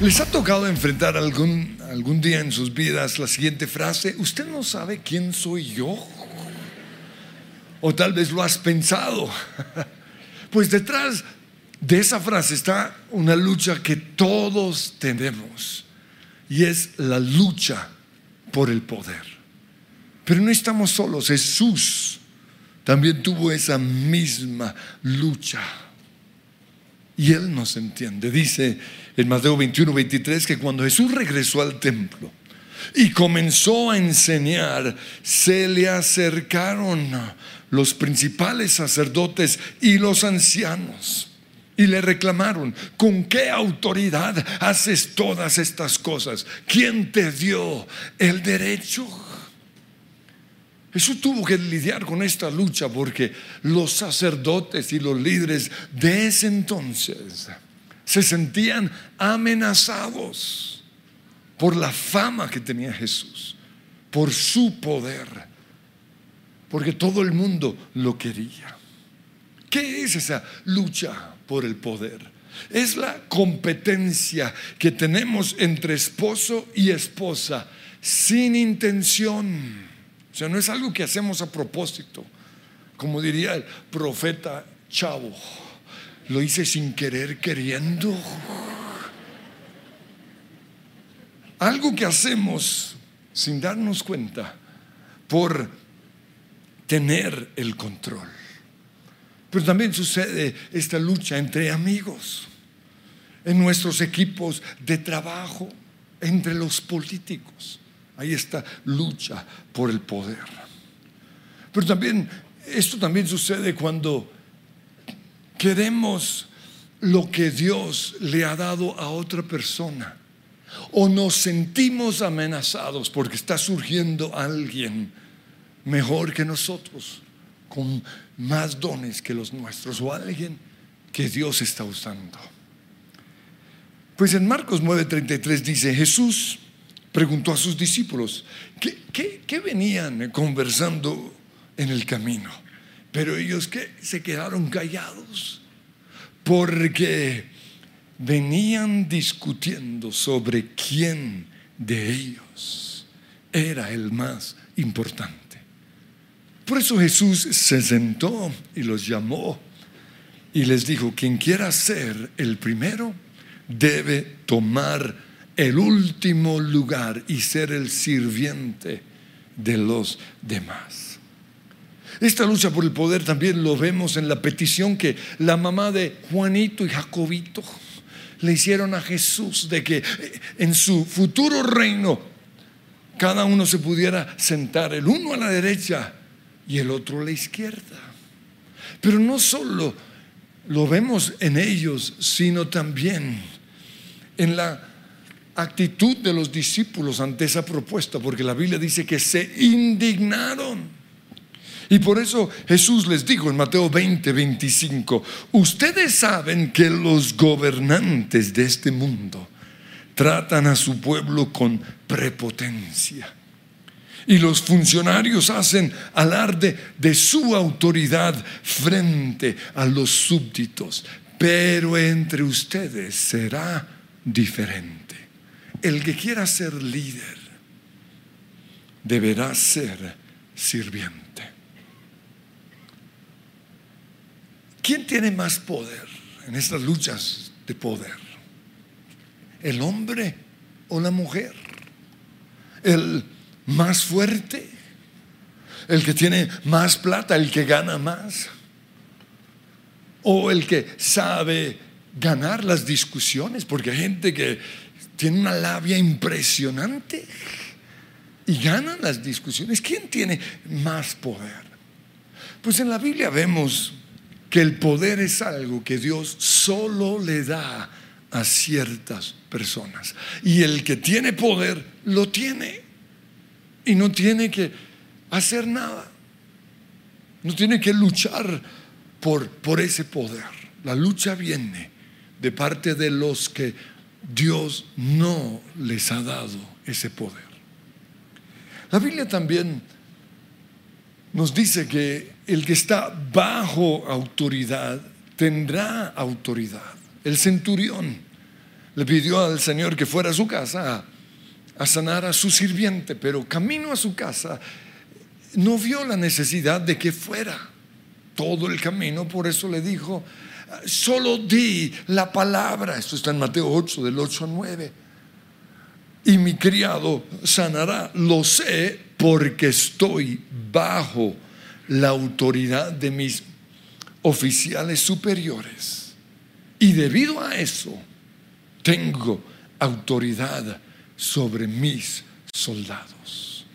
¿Les ha tocado enfrentar algún, algún día en sus vidas la siguiente frase? ¿Usted no sabe quién soy yo? O tal vez lo has pensado. Pues detrás de esa frase está una lucha que todos tenemos. Y es la lucha por el poder. Pero no estamos solos. Jesús también tuvo esa misma lucha. Y Él nos entiende. Dice en Mateo 21, 23 que cuando Jesús regresó al templo y comenzó a enseñar, se le acercaron los principales sacerdotes y los ancianos y le reclamaron, ¿con qué autoridad haces todas estas cosas? ¿Quién te dio el derecho? Jesús tuvo que lidiar con esta lucha porque los sacerdotes y los líderes de ese entonces se sentían amenazados por la fama que tenía Jesús, por su poder, porque todo el mundo lo quería. ¿Qué es esa lucha por el poder? Es la competencia que tenemos entre esposo y esposa sin intención o sea, no es algo que hacemos a propósito. Como diría el profeta Chavo, lo hice sin querer, queriendo. Algo que hacemos sin darnos cuenta por tener el control. Pero también sucede esta lucha entre amigos, en nuestros equipos de trabajo, entre los políticos. Hay esta lucha por el poder. Pero también, esto también sucede cuando queremos lo que Dios le ha dado a otra persona. O nos sentimos amenazados porque está surgiendo alguien mejor que nosotros, con más dones que los nuestros, o alguien que Dios está usando. Pues en Marcos 9:33 dice, Jesús preguntó a sus discípulos, ¿qué, venían conversando en el camino? Pero ellos se quedaron callados porque venían discutiendo sobre quién de ellos era el más importante. Por eso Jesús se sentó y los llamó y les dijo, quien quiera ser el primero debe tomar el último lugar y ser el sirviente de los demás. Esta lucha por el poder también lo vemos en la petición que la mamá de Juanito y Jacobito le hicieron a Jesús de que eh, en su futuro reino cada uno se pudiera sentar, el uno a la derecha y el otro a la izquierda. Pero no solo lo vemos en ellos, sino también en la actitud de los discípulos ante esa propuesta, porque la Biblia dice que se indignaron. Y por eso Jesús les dijo en Mateo 20, 25, ustedes saben que los gobernantes de este mundo tratan a su pueblo con prepotencia. Y los funcionarios hacen alarde de su autoridad frente a los súbditos. Pero entre ustedes será diferente. El que quiera ser líder deberá ser sirviente. ¿Quién tiene más poder en estas luchas de poder? ¿El hombre o la mujer? ¿El más fuerte? ¿El que tiene más plata? ¿El que gana más? ¿O el que sabe ganar las discusiones? Porque hay gente que tiene una labia impresionante y ganan las discusiones. ¿Quién tiene más poder? Pues en la Biblia vemos que el poder es algo que Dios solo le da a ciertas personas. Y el que tiene poder lo tiene y no tiene que hacer nada. No tiene que luchar por, por ese poder. La lucha viene de parte de los que Dios no les ha dado ese poder. La Biblia también nos dice que el que está bajo autoridad tendrá autoridad. El centurión le pidió al Señor que fuera a su casa a, sanar a su sirviente, pero camino a su casa no vio la necesidad de que fuera. Todo el camino, por eso le dijo, solo di la palabra, esto está en Mateo 8, del 8 al 9, y mi criado sanará, lo sé porque estoy bajo la autoridad de mis oficiales superiores. Y debido a eso, tengo autoridad sobre mis soldados.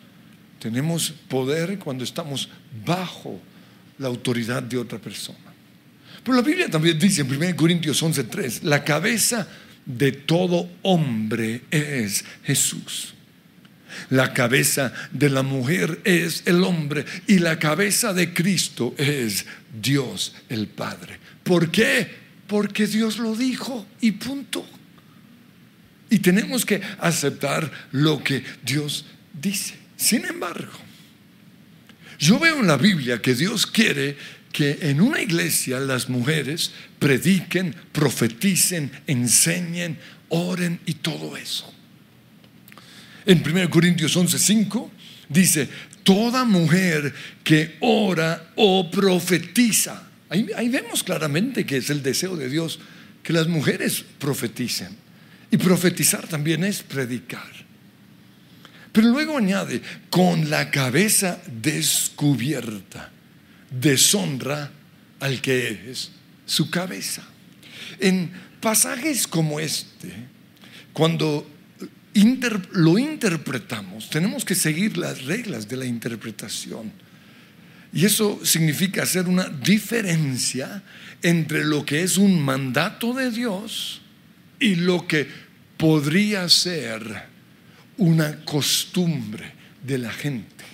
Tenemos poder cuando estamos bajo la autoridad de otra persona. Pero la Biblia también dice en 1 Corintios 11:3, la cabeza de todo hombre es Jesús. La cabeza de la mujer es el hombre y la cabeza de Cristo es Dios el Padre. ¿Por qué? Porque Dios lo dijo y punto. Y tenemos que aceptar lo que Dios dice. Sin embargo, yo veo en la Biblia que Dios quiere que en una iglesia las mujeres prediquen, profeticen, enseñen, oren y todo eso. En 1 Corintios 11:5 dice, toda mujer que ora o profetiza, ahí, ahí vemos claramente que es el deseo de Dios que las mujeres profeticen. Y profetizar también es predicar. Pero luego añade, con la cabeza descubierta, deshonra al que es su cabeza. En pasajes como este, cuando lo interpretamos, tenemos que seguir las reglas de la interpretación. Y eso significa hacer una diferencia entre lo que es un mandato de Dios y lo que podría ser una costumbre de la gente.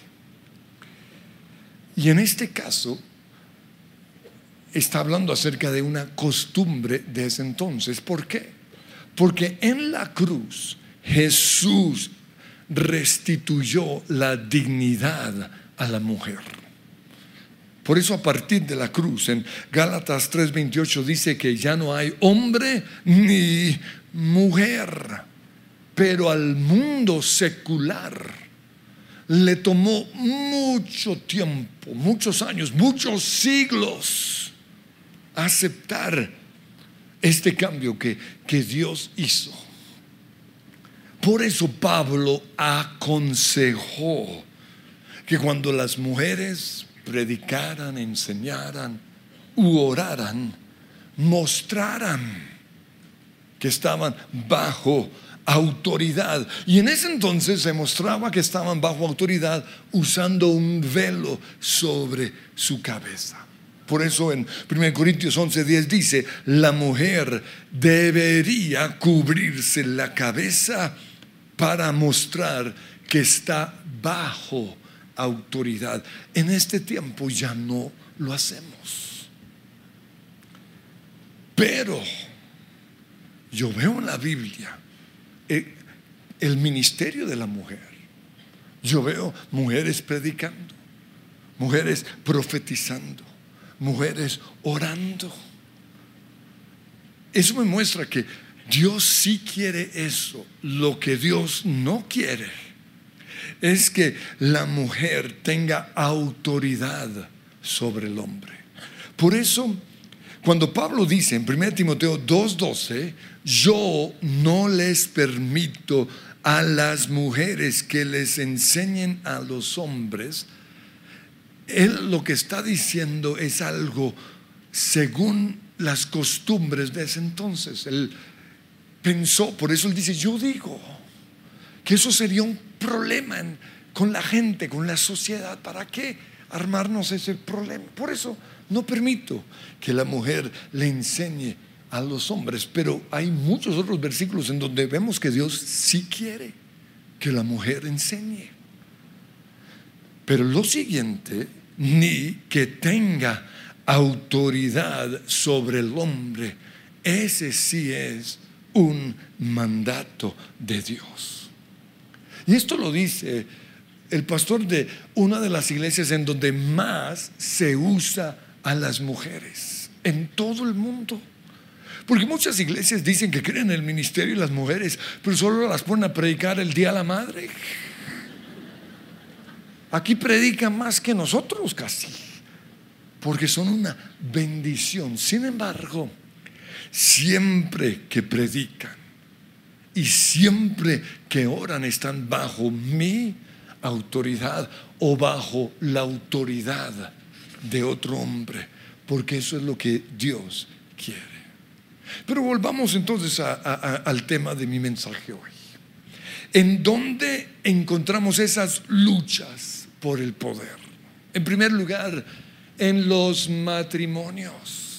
Y en este caso está hablando acerca de una costumbre de ese entonces. ¿Por qué? Porque en la cruz Jesús restituyó la dignidad a la mujer. Por eso a partir de la cruz, en Gálatas 3:28 dice que ya no hay hombre ni mujer, pero al mundo secular le tomó mucho tiempo, muchos años, muchos siglos aceptar este cambio que, que Dios hizo. Por eso Pablo aconsejó que cuando las mujeres predicaran, enseñaran u oraran, mostraran que estaban bajo autoridad. Y en ese entonces se mostraba que estaban bajo autoridad usando un velo sobre su cabeza. Por eso en 1 Corintios 11:10 dice, la mujer debería cubrirse la cabeza para mostrar que está bajo autoridad. En este tiempo ya no lo hacemos. Pero yo veo en la Biblia eh, el, ministerio de la mujer. Yo veo mujeres predicando, mujeres profetizando, mujeres orando. Eso me muestra que Dios sí quiere eso. Lo que Dios no quiere es que la mujer tenga autoridad sobre el hombre. Por eso, cuando Pablo dice en 1 Timoteo 2:12, yo no les permito a las mujeres que les enseñen a los hombres, él lo que está diciendo es algo según las costumbres de ese entonces. Él pensó, por eso él dice, yo digo que eso sería un problema con la gente, con la sociedad. ¿Para qué armarnos ese problema? Por eso no permito que la mujer le enseñe a los hombres, pero hay muchos otros versículos en donde vemos que Dios sí quiere que la mujer enseñe. Pero lo siguiente, ni que tenga autoridad sobre el hombre, ese sí es un mandato de Dios. Y esto lo dice el pastor de una de las iglesias en donde más se usa a las mujeres en todo el mundo. Porque muchas iglesias dicen que creen en el ministerio de las mujeres, pero solo las ponen a predicar el día de la madre. Aquí predican más que nosotros casi, porque son una bendición. Sin embargo, siempre que predican y siempre que oran están bajo mi autoridad o bajo la autoridad de otro hombre, porque eso es lo que Dios quiere. Pero volvamos entonces al tema de mi mensaje hoy. ¿En dónde encontramos esas luchas por el poder? En primer lugar, en los matrimonios.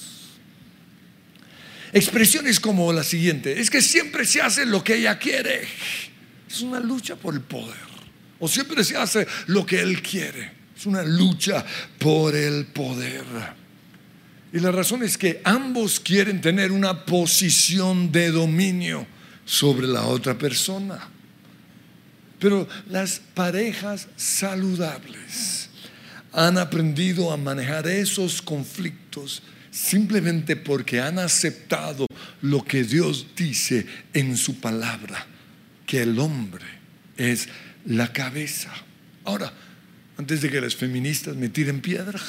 Expresiones como la siguiente, es que siempre se hace lo que ella quiere. Es una lucha por el poder. O siempre se hace lo que él quiere. Es una lucha por el poder. Y la razón es que ambos quieren tener una posición de dominio sobre la otra persona. Pero las parejas saludables han aprendido a manejar esos conflictos simplemente porque han aceptado lo que Dios dice en su palabra, que el hombre es la cabeza. Ahora, antes de que las feministas me tiren piedra,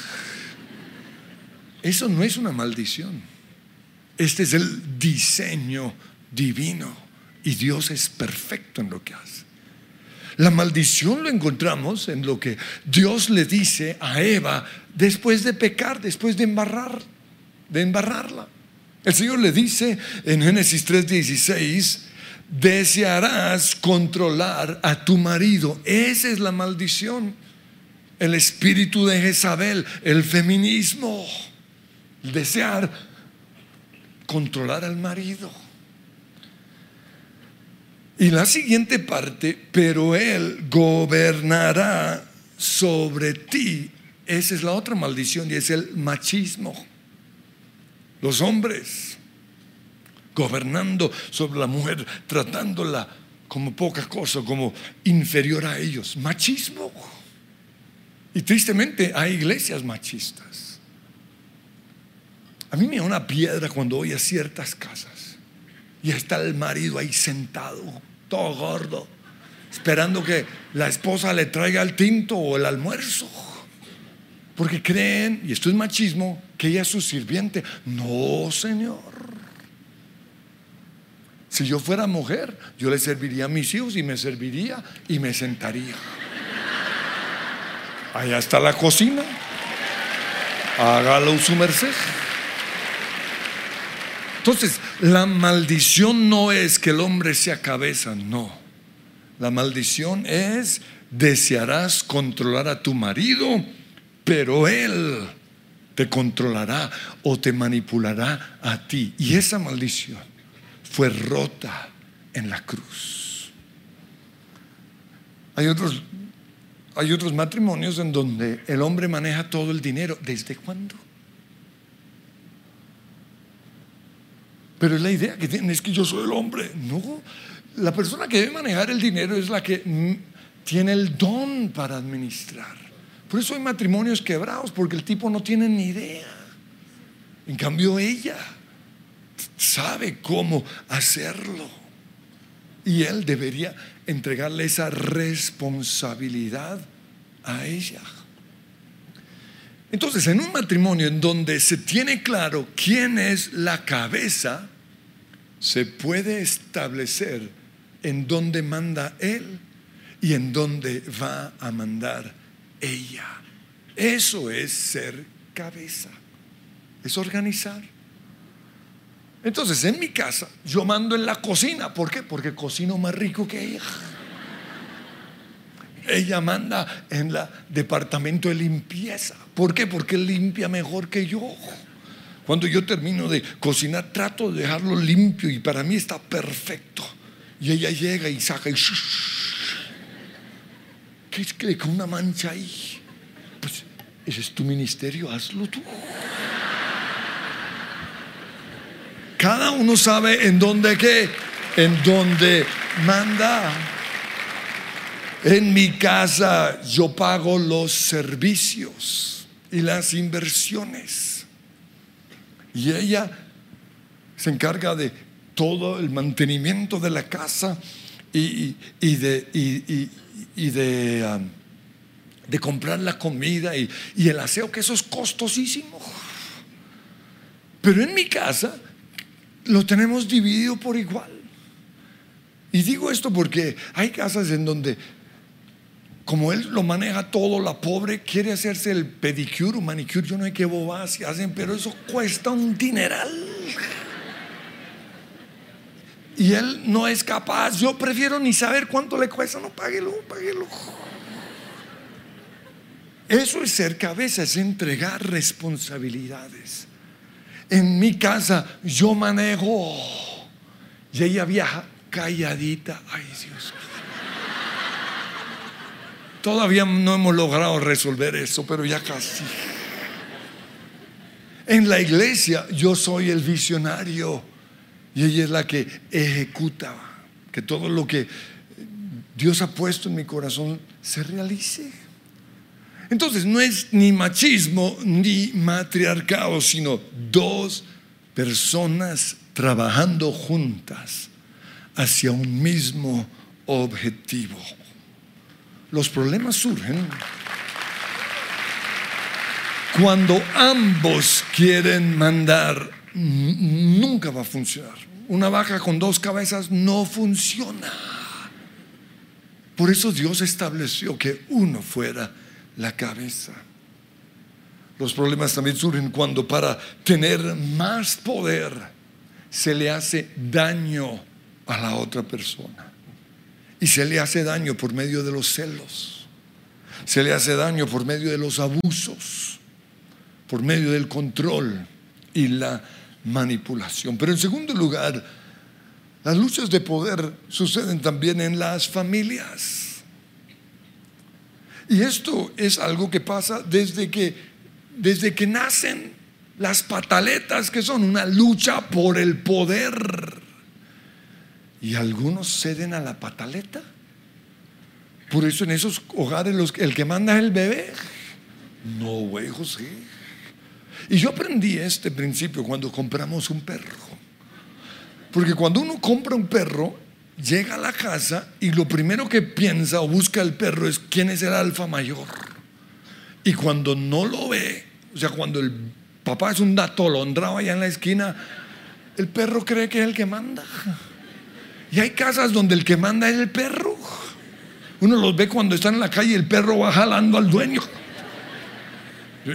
eso no es una maldición. Este es el diseño divino y Dios es perfecto en lo que hace. La maldición lo encontramos en lo que Dios le dice a Eva después de pecar, después de embarrar, de embarrarla. El Señor le dice en Génesis 3:16, desearás controlar a tu marido. Esa es la maldición. El espíritu de Jezabel, el feminismo, desear controlar al marido. Y la siguiente parte, pero Él gobernará sobre ti. Esa es la otra maldición y es el machismo. Los hombres gobernando sobre la mujer, tratándola como poca cosa, como inferior a ellos. Machismo. Y tristemente hay iglesias machistas. A mí me da una piedra cuando voy a ciertas casas y está el marido ahí sentado, todo gordo, esperando que la esposa le traiga el tinto o el almuerzo. Porque creen, y esto es machismo, que ella es su sirviente. No, Señor. Si yo fuera mujer, yo le serviría a mis hijos y me serviría y me sentaría. Allá está la cocina. Hágalo su merced. Entonces, la maldición no es que el hombre sea cabeza, no. La maldición es desearás controlar a tu marido, pero él te controlará o te manipulará a ti. Y esa maldición fue rota en la cruz. Hay otros, hay otros matrimonios en donde el hombre maneja todo el dinero. ¿Desde cuándo? Pero la idea que tienen es que yo soy el hombre. No, la persona que debe manejar el dinero es la que tiene el don para administrar. Por eso hay matrimonios quebrados, porque el tipo no tiene ni idea. En cambio ella sabe cómo hacerlo. Y él debería entregarle esa responsabilidad a ella. Entonces, en un matrimonio en donde se tiene claro quién es la cabeza, se puede establecer en dónde manda Él y en dónde va a mandar ella. Eso es ser cabeza, es organizar. Entonces, en mi casa, yo mando en la cocina. ¿Por qué? Porque cocino más rico que ella. Ella manda en el departamento de limpieza. ¿Por qué? Porque limpia mejor que yo. Cuando yo termino de cocinar, trato de dejarlo limpio y para mí está perfecto. Y ella llega y saca y... ¿Qué es que con una mancha ahí? Pues ese es tu ministerio, hazlo tú. Cada uno sabe en dónde qué, en dónde manda. En mi casa yo pago los servicios y las inversiones. Y ella se encarga de todo el mantenimiento de la casa y, de, y, de, um, de, comprar la comida y, y el aseo, que eso es costosísimo. Pero en mi casa lo tenemos dividido por igual. Y digo esto porque hay casas en donde, como él lo maneja todo, la pobre quiere hacerse el pedicure o manicure, yo no sé qué bobas hacen, pero eso cuesta un dineral. Y él no es capaz, yo prefiero ni saber cuánto le cuesta, no, páguelo, páguelo. Eso es ser cabeza, es entregar responsabilidades. En mi casa yo manejo y ella viaja calladita. Ay Dios. Todavía no hemos logrado resolver eso, pero ya casi. En la iglesia yo soy el visionario y ella es la que ejecuta que todo lo que Dios ha puesto en mi corazón se realice. Entonces no es ni machismo ni matriarcado, sino dos personas trabajando juntas hacia un mismo objetivo. Los problemas surgen cuando ambos quieren mandar, nunca va a funcionar. Una vaca con dos cabezas no funciona. Por eso Dios estableció que uno fuera la cabeza. Los problemas también surgen cuando para tener más poder se le hace daño a la otra persona. Y se le hace daño por medio de los celos. Se le hace daño por medio de los abusos, por medio del control y la manipulación. Pero en segundo lugar, las luchas de poder suceden también en las familias. Y esto es algo que pasa desde que, desde que nacen las pataletas, que son una lucha por el poder. Y algunos ceden a la pataleta. Por eso en esos hogares los, el que manda es el bebé. No, güey, José. Y yo aprendí este principio cuando compramos un perro. Porque cuando uno compra un perro, llega a la casa y lo primero que piensa o busca el perro es quién es el alfa mayor. Y cuando no lo ve, o sea, cuando el papá es un datolondrado allá en la esquina, el perro cree que es el que manda. Y hay casas donde el que manda es el perro. Uno los ve cuando están en la calle y el perro va jalando al dueño.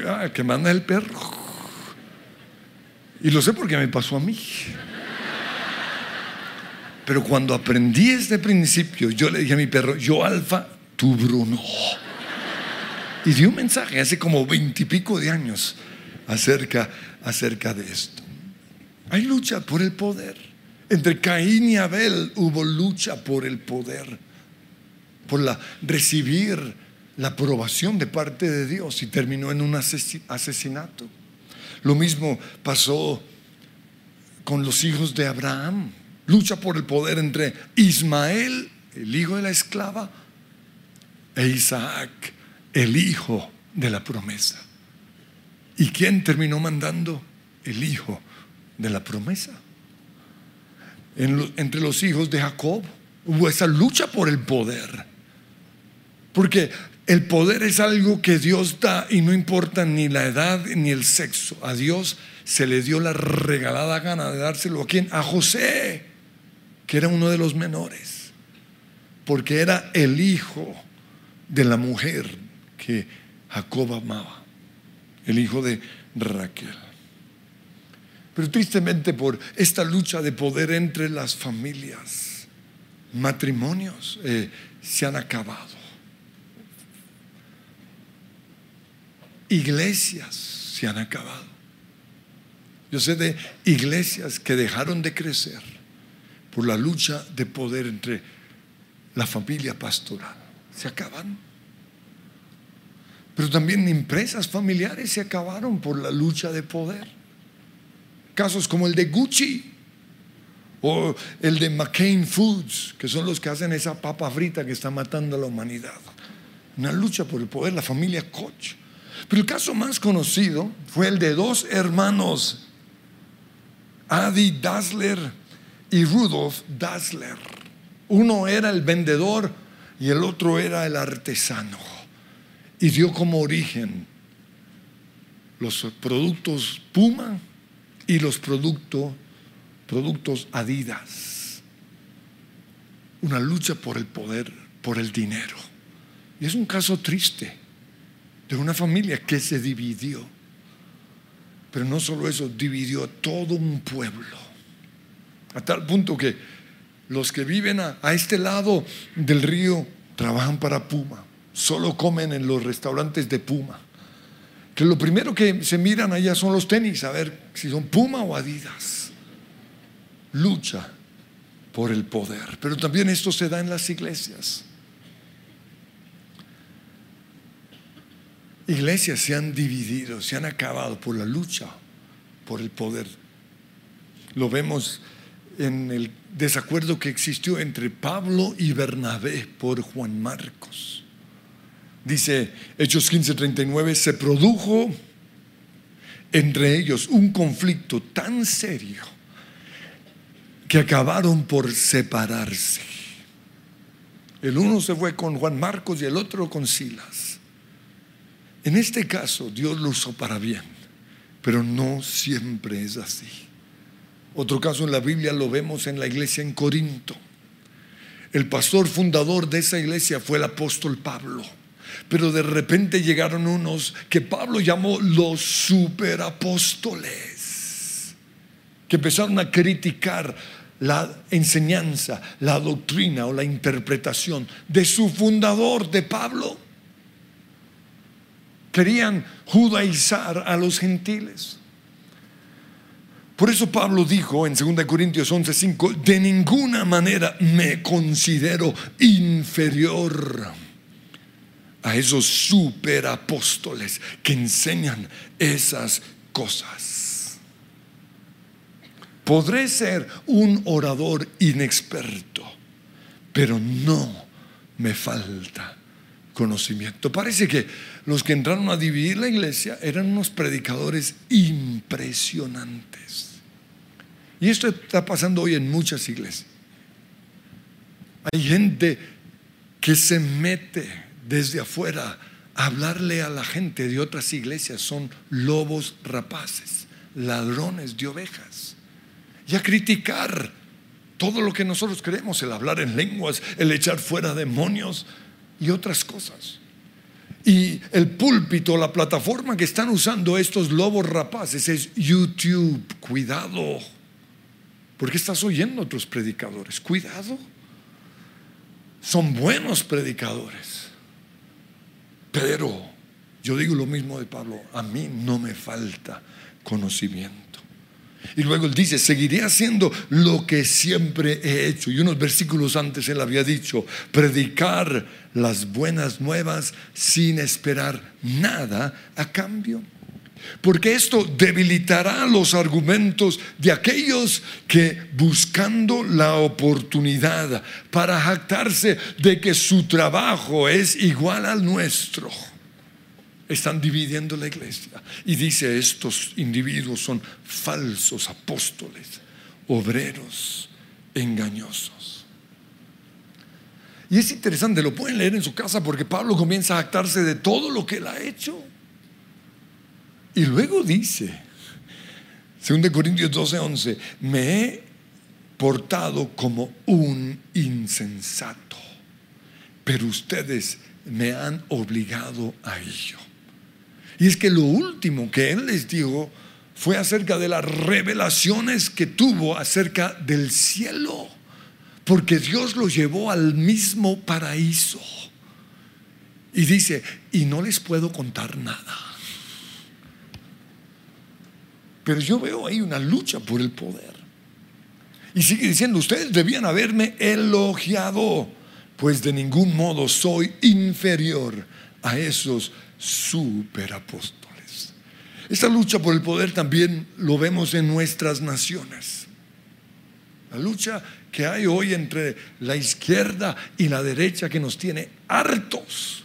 Ah, que manda el perro. Y lo sé porque me pasó a mí. Pero cuando aprendí este principio, yo le dije a mi perro, yo alfa, tú Bruno. Y di un mensaje hace como veintipico de años acerca, acerca de esto. Hay lucha por el poder. Entre Caín y Abel hubo lucha por el poder, por la, recibir la aprobación de parte de Dios y terminó en un asesinato. Lo mismo pasó con los hijos de Abraham. Lucha por el poder entre Ismael, el hijo de la esclava, e Isaac, el hijo de la promesa. ¿Y quién terminó mandando? El hijo de la promesa entre los hijos de Jacob. Hubo esa lucha por el poder. Porque el poder es algo que Dios da y no importa ni la edad ni el sexo. A Dios se le dio la regalada gana de dárselo a quién? A José, que era uno de los menores. Porque era el hijo de la mujer que Jacob amaba. El hijo de Raquel. Pero tristemente por esta lucha de poder entre las familias, matrimonios eh, se han acabado. Iglesias se han acabado. Yo sé de iglesias que dejaron de crecer por la lucha de poder entre la familia pastoral. Se acaban. Pero también empresas familiares se acabaron por la lucha de poder. Casos como el de Gucci o el de McCain Foods, que son los que hacen esa papa frita que está matando a la humanidad. Una lucha por el poder, la familia Koch. Pero el caso más conocido fue el de dos hermanos Adi Dassler y Rudolf Dassler. Uno era el vendedor y el otro era el artesano. Y dio como origen los productos Puma y los productos, productos Adidas. Una lucha por el poder, por el dinero. Y es un caso triste de una familia que se dividió. Pero no solo eso, dividió todo un pueblo. A tal punto que los que viven a, este lado del río trabajan para Puma. Solo comen en los restaurantes de Puma que lo primero que se miran allá son los tenis, a ver si son Puma o Adidas. Lucha por el poder, pero también esto se da en las iglesias. Iglesias se han dividido, se han acabado por la lucha por el poder. Lo vemos en el desacuerdo que existió entre Pablo y Bernabé por Juan Marcos. Dice Hechos 15:39, se produjo entre ellos un conflicto tan serio que acabaron por separarse. El uno se fue con Juan Marcos y el otro con Silas. En este caso Dios lo usó para bien, pero no siempre es así. Otro caso en la Biblia lo vemos en la iglesia en Corinto. El pastor fundador de esa iglesia fue el apóstol Pablo. Pero de repente llegaron unos que Pablo llamó los superapóstoles, que empezaron a criticar la enseñanza, la doctrina o la interpretación de su fundador, de Pablo. Querían judaizar a los gentiles. Por eso Pablo dijo en 2 Corintios 11:5, de ninguna manera me considero inferior a esos superapóstoles que enseñan esas cosas. Podré ser un orador inexperto, pero no me falta conocimiento. Parece que los que entraron a dividir la iglesia eran unos predicadores impresionantes. Y esto está pasando hoy en muchas iglesias. Hay gente que se mete desde afuera hablarle a la gente de otras iglesias son lobos rapaces, ladrones de ovejas. Y a criticar todo lo que nosotros creemos, el hablar en lenguas, el echar fuera demonios y otras cosas. Y el púlpito, la plataforma que están usando estos lobos rapaces es YouTube. Cuidado. Porque estás oyendo a otros predicadores. Cuidado. Son buenos predicadores pero yo digo lo mismo de Pablo, a mí no me falta conocimiento. Y luego él dice, seguiré haciendo lo que siempre he hecho. Y unos versículos antes él había dicho, predicar las buenas nuevas sin esperar nada a cambio. Porque esto debilitará los argumentos de aquellos que buscando la oportunidad para jactarse de que su trabajo es igual al nuestro, están dividiendo la iglesia. Y dice, estos individuos son falsos apóstoles, obreros engañosos. Y es interesante, lo pueden leer en su casa porque Pablo comienza a jactarse de todo lo que él ha hecho. Y luego dice, 2 Corintios 12, 11, me he portado como un insensato, pero ustedes me han obligado a ello. Y es que lo último que él les dijo fue acerca de las revelaciones que tuvo acerca del cielo, porque Dios lo llevó al mismo paraíso. Y dice, y no les puedo contar nada. Pero yo veo ahí una lucha por el poder. Y sigue diciendo, ustedes debían haberme elogiado, pues de ningún modo soy inferior a esos superapóstoles. Esta lucha por el poder también lo vemos en nuestras naciones. La lucha que hay hoy entre la izquierda y la derecha que nos tiene hartos,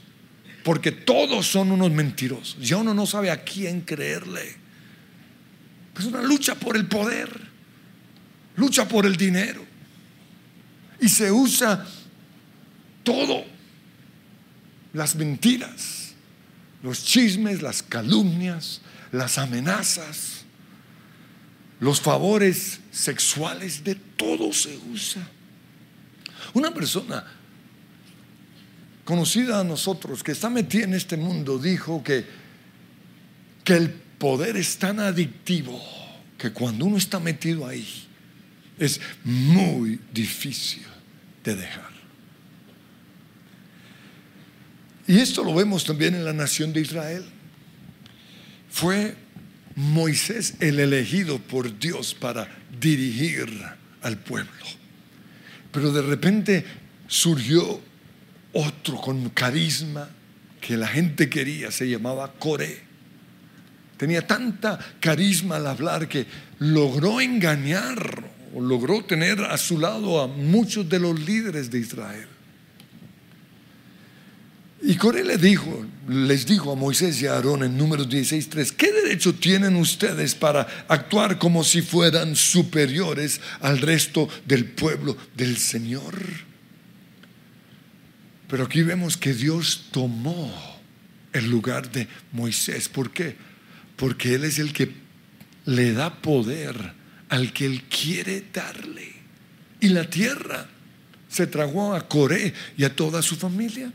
porque todos son unos mentirosos. Ya uno no sabe a quién creerle. Es una lucha por el poder. lucha por el dinero. Y se usa todo, las mentiras, los chismes, las calumnias, las amenazas, los favores sexuales, de todo se usa. Una persona conocida a nosotros que está metida en este mundo dijo que, que el poder es tan adictivo que cuando uno está metido ahí es muy difícil de dejar. Y esto lo vemos también en la nación de Israel. Fue Moisés el elegido por Dios para dirigir al pueblo. Pero de repente surgió otro con carisma que la gente quería, se llamaba Coré. Tenía tanta carisma al hablar que logró engañar o logró tener a su lado a muchos de los líderes de Israel. Y Coré le dijo, les dijo a Moisés y a Aarón en números 16:3, ¿qué derecho tienen ustedes para actuar como si fueran superiores al resto del pueblo del Señor? Pero aquí vemos que Dios tomó el lugar de Moisés. ¿Por qué? Porque Él es el que le da poder al que Él quiere darle. Y la tierra se tragó a Coré y a toda su familia.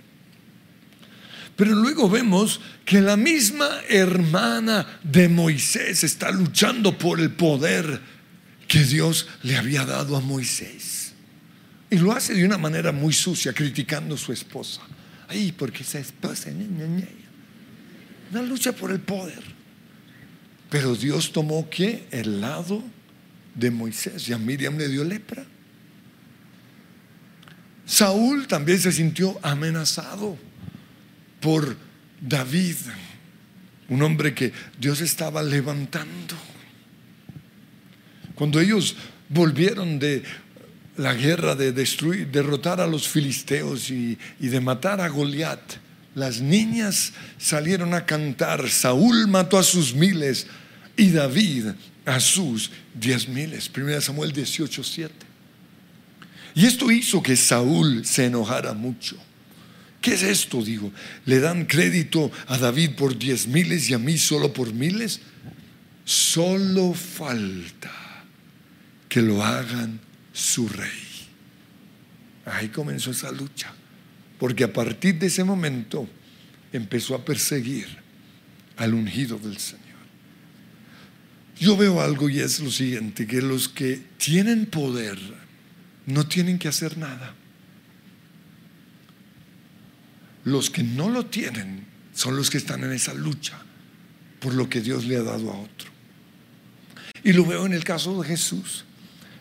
Pero luego vemos que la misma hermana de Moisés está luchando por el poder que Dios le había dado a Moisés. Y lo hace de una manera muy sucia, criticando a su esposa. Ay, porque esa esposa, una lucha por el poder. Pero Dios tomó que el lado de Moisés y a Miriam le dio lepra. Saúl también se sintió amenazado por David, un hombre que Dios estaba levantando. Cuando ellos volvieron de la guerra de destruir, derrotar a los filisteos y, de matar a Goliat, las niñas salieron a cantar, Saúl mató a sus miles y David a sus diez miles. 1 Samuel 18, 7. Y esto hizo que Saúl se enojara mucho. ¿Qué es esto? Digo, ¿le dan crédito a David por diez miles y a mí solo por miles? Solo falta que lo hagan su rey. Ahí comenzó esa lucha, porque a partir de ese momento empezó a perseguir al ungido del Señor. Yo veo algo y es lo siguiente, que los que tienen poder no tienen que hacer nada. Los que no lo tienen son los que están en esa lucha por lo que Dios le ha dado a otro. Y lo veo en el caso de Jesús.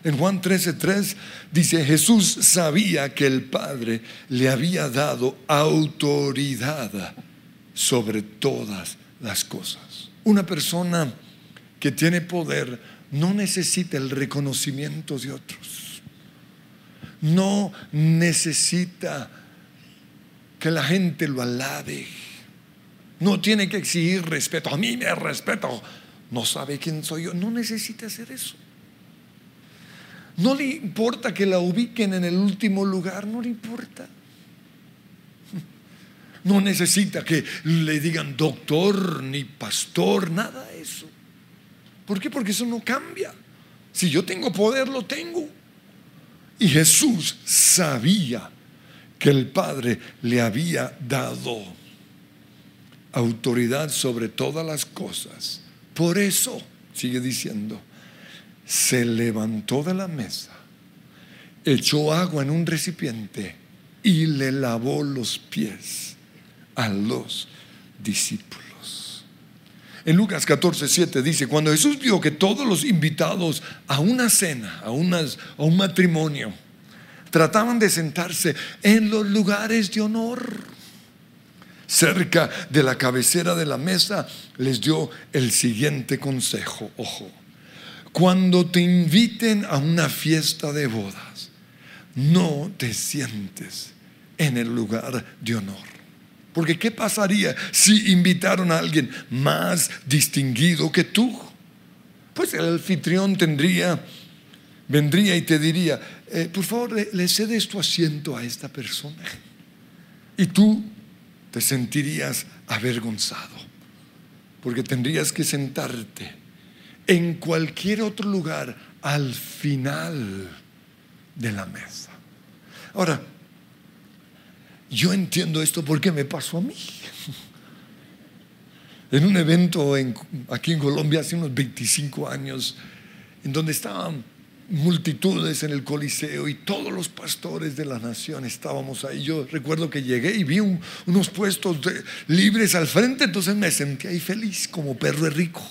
En Juan 13:3 dice, Jesús sabía que el Padre le había dado autoridad sobre todas las cosas. Una persona que tiene poder no necesita el reconocimiento de otros. No necesita que la gente lo alabe. No tiene que exigir respeto. A mí me respeto. No sabe quién soy yo. No necesita hacer eso. No le importa que la ubiquen en el último lugar, no le importa. No necesita que le digan doctor ni pastor, nada de eso. ¿Por qué? Porque eso no cambia. Si yo tengo poder, lo tengo. Y Jesús sabía que el Padre le había dado autoridad sobre todas las cosas. Por eso, sigue diciendo, se levantó de la mesa, echó agua en un recipiente y le lavó los pies a los discípulos. En Lucas 14, 7 dice, cuando Jesús vio que todos los invitados a una cena, a, a un matrimonio, trataban de sentarse en los lugares de honor, cerca de la cabecera de la mesa, les dio el siguiente consejo, ojo, cuando te inviten a una fiesta de bodas, no te sientes en el lugar de honor. Porque ¿qué pasaría si invitaron a alguien más distinguido que tú? Pues el anfitrión tendría vendría y te diría, eh, por favor, le, le cedes tu asiento a esta persona. Y tú te sentirías avergonzado, porque tendrías que sentarte en cualquier otro lugar al final de la mesa. Ahora, yo entiendo esto porque me pasó a mí. En un evento aquí en Colombia hace unos 25 años, en donde estaban multitudes en el Coliseo y todos los pastores de la nación estábamos ahí. Yo recuerdo que llegué y vi unos puestos libres al frente, entonces me sentí ahí feliz como perro rico.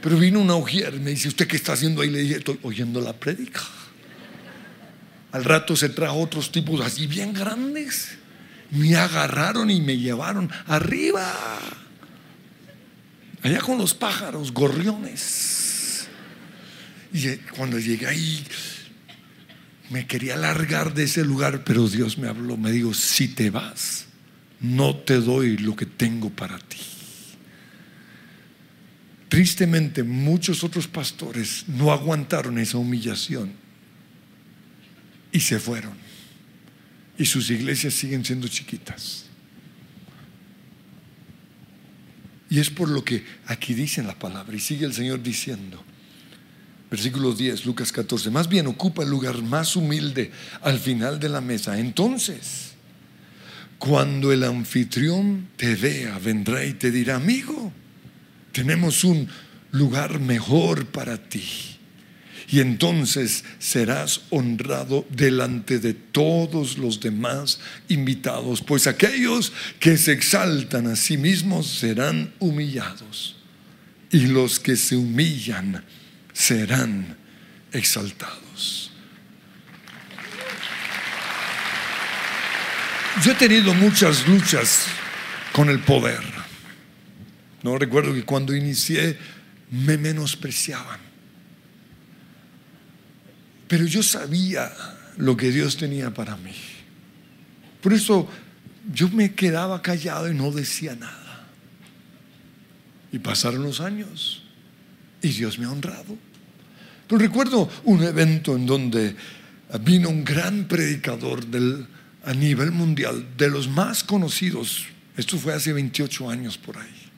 Pero vino una ujier y me dice, ¿usted qué está haciendo ahí? Le dije, estoy oyendo la prédica. Al rato se trajo otros tipos así bien grandes. Me agarraron y me llevaron arriba. Allá con los pájaros, gorriones. Y cuando llegué ahí, me quería largar de ese lugar, pero Dios me habló, me dijo, si te vas, no te doy lo que tengo para ti. Tristemente, muchos otros pastores no aguantaron esa humillación y se fueron. Y sus iglesias siguen siendo chiquitas. Y es por lo que aquí dice la palabra y sigue el Señor diciendo. Versículo 10, Lucas 14. Más bien ocupa el lugar más humilde al final de la mesa. Entonces, cuando el anfitrión te vea, vendrá y te dirá, amigo, tenemos un lugar mejor para ti. Y entonces serás honrado delante de todos los demás invitados, pues aquellos que se exaltan a sí mismos serán humillados, y los que se humillan serán exaltados. Yo he tenido muchas luchas con el poder. No recuerdo que cuando inicié me menospreciaban. Pero yo sabía lo que Dios tenía para mí. Por eso yo me quedaba callado y no decía nada. Y pasaron los años y Dios me ha honrado. Pero recuerdo un evento en donde vino un gran predicador del, a nivel mundial, de los más conocidos. Esto fue hace 28 años por ahí.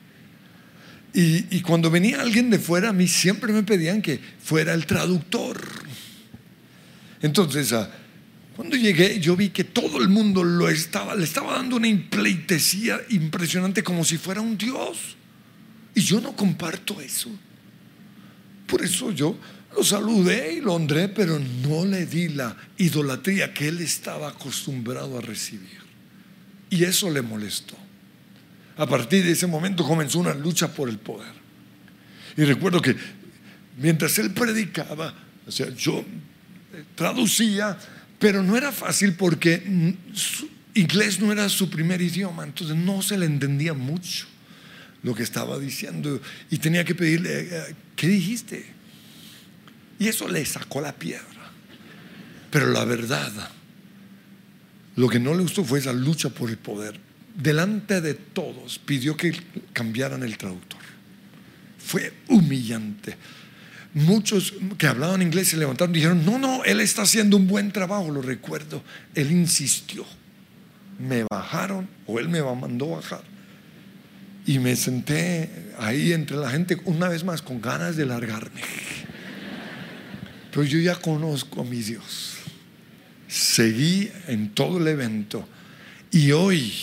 Y, cuando venía alguien de fuera, a mí siempre me pedían que fuera el traductor. Entonces, ah, cuando llegué, yo vi que todo el mundo lo estaba, le estaba dando una impleitesía impresionante como si fuera un Dios. Y yo no comparto eso. Por eso yo lo saludé y lo honré, pero no le di la idolatría que él estaba acostumbrado a recibir. Y eso le molestó. A partir de ese momento comenzó una lucha por el poder. Y recuerdo que mientras él predicaba, o sea, yo eh, traducía, pero no era fácil porque inglés no era su primer idioma, entonces no se le entendía mucho lo que estaba diciendo y tenía que pedirle, eh, ¿qué dijiste? Y eso le sacó la piedra. Pero la verdad, lo que no le gustó fue esa lucha por el poder delante de todos pidió que cambiaran el traductor. Fue humillante. Muchos que hablaban inglés se levantaron y dijeron, no, no, él está haciendo un buen trabajo, lo recuerdo. Él insistió. Me bajaron o él me mandó bajar. Y me senté ahí entre la gente una vez más con ganas de largarme. Pero yo ya conozco a mi Dios. Seguí en todo el evento. Y hoy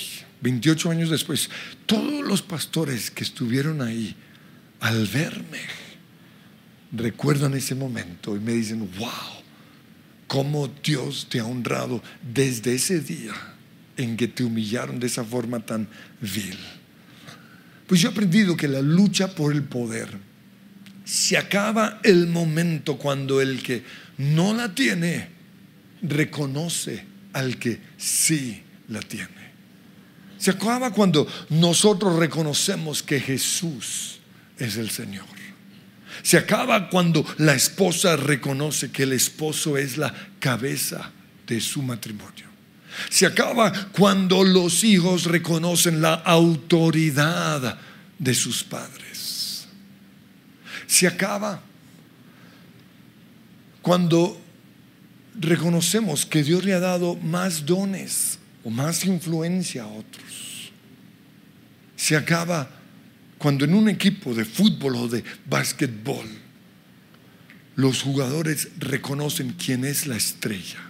28 años después, todos los pastores que estuvieron ahí, al verme, recuerdan ese momento y me dicen, wow, cómo Dios te ha honrado desde ese día en que te humillaron de esa forma tan vil. Pues yo he aprendido que la lucha por el poder se acaba el momento cuando el que no la tiene reconoce al que sí la tiene. Se acaba cuando nosotros reconocemos que Jesús es el Señor. Se acaba cuando la esposa reconoce que el esposo es la cabeza de su matrimonio. Se acaba cuando los hijos reconocen la autoridad de sus padres. Se acaba cuando reconocemos que Dios le ha dado más dones o más influencia a otros. Se acaba cuando en un equipo de fútbol o de básquetbol los jugadores reconocen quién es la estrella,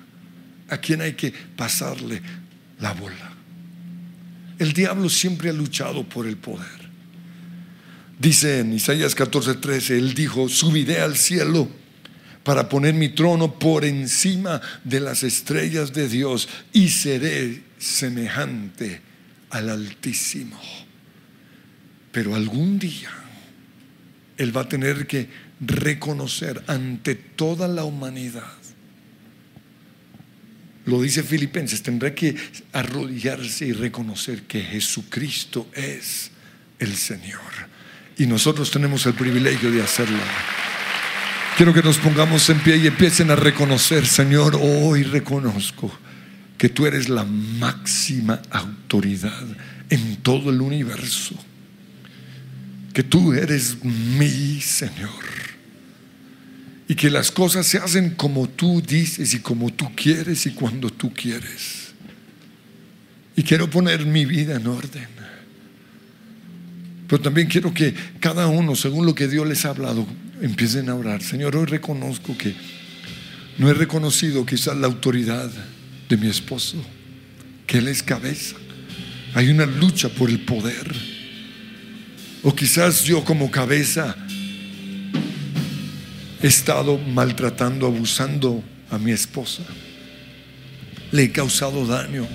a quién hay que pasarle la bola. El diablo siempre ha luchado por el poder. Dice en Isaías 14:13, él dijo, subiré al cielo para poner mi trono por encima de las estrellas de Dios y seré semejante al Altísimo. Pero algún día Él va a tener que reconocer ante toda la humanidad. Lo dice Filipenses, tendrá que arrodillarse y reconocer que Jesucristo es el Señor. Y nosotros tenemos el privilegio de hacerlo. Quiero que nos pongamos en pie y empiecen a reconocer, Señor, hoy reconozco que tú eres la máxima autoridad en todo el universo. Que tú eres mi Señor. Y que las cosas se hacen como tú dices y como tú quieres y cuando tú quieres. Y quiero poner mi vida en orden. Pero también quiero que cada uno, según lo que Dios les ha hablado, empiecen a orar. Señor, hoy reconozco que no he reconocido quizás la autoridad de mi esposo, que él es cabeza. Hay una lucha por el poder. O quizás yo como cabeza he estado maltratando, abusando a mi esposa. Le he causado daño.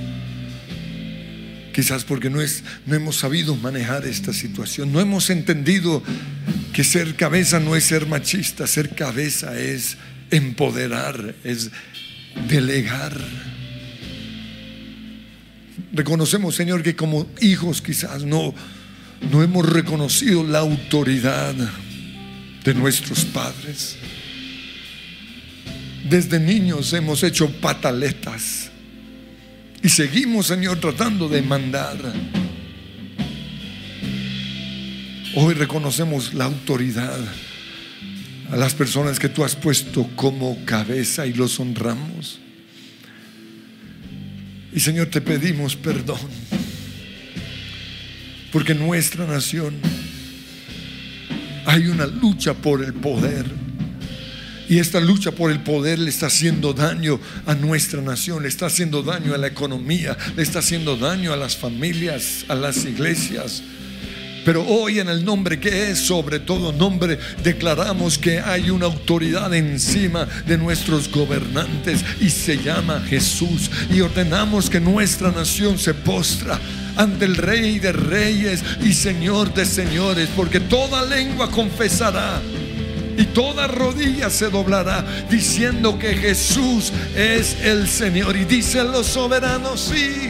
Quizás porque no, es, no hemos sabido manejar esta situación. No hemos entendido que ser cabeza no es ser machista, ser cabeza es empoderar, es delegar. Reconocemos, Señor, que como hijos quizás no, no hemos reconocido la autoridad de nuestros padres. Desde niños hemos hecho pataletas y seguimos, Señor, tratando de mandar. Hoy reconocemos la autoridad a las personas que tú has puesto como cabeza y los honramos. Y Señor, te pedimos perdón, porque en nuestra nación hay una lucha por el poder. Y esta lucha por el poder le está haciendo daño a nuestra nación, le está haciendo daño a la economía, le está haciendo daño a las familias, a las iglesias. Pero hoy en el nombre que es sobre todo nombre, declaramos que hay una autoridad encima de nuestros gobernantes y se llama Jesús. Y ordenamos que nuestra nación se postra ante el Rey de Reyes y Señor de Señores, porque toda lengua confesará y toda rodilla se doblará diciendo que Jesús es el Señor. Y dicen los soberanos, sí.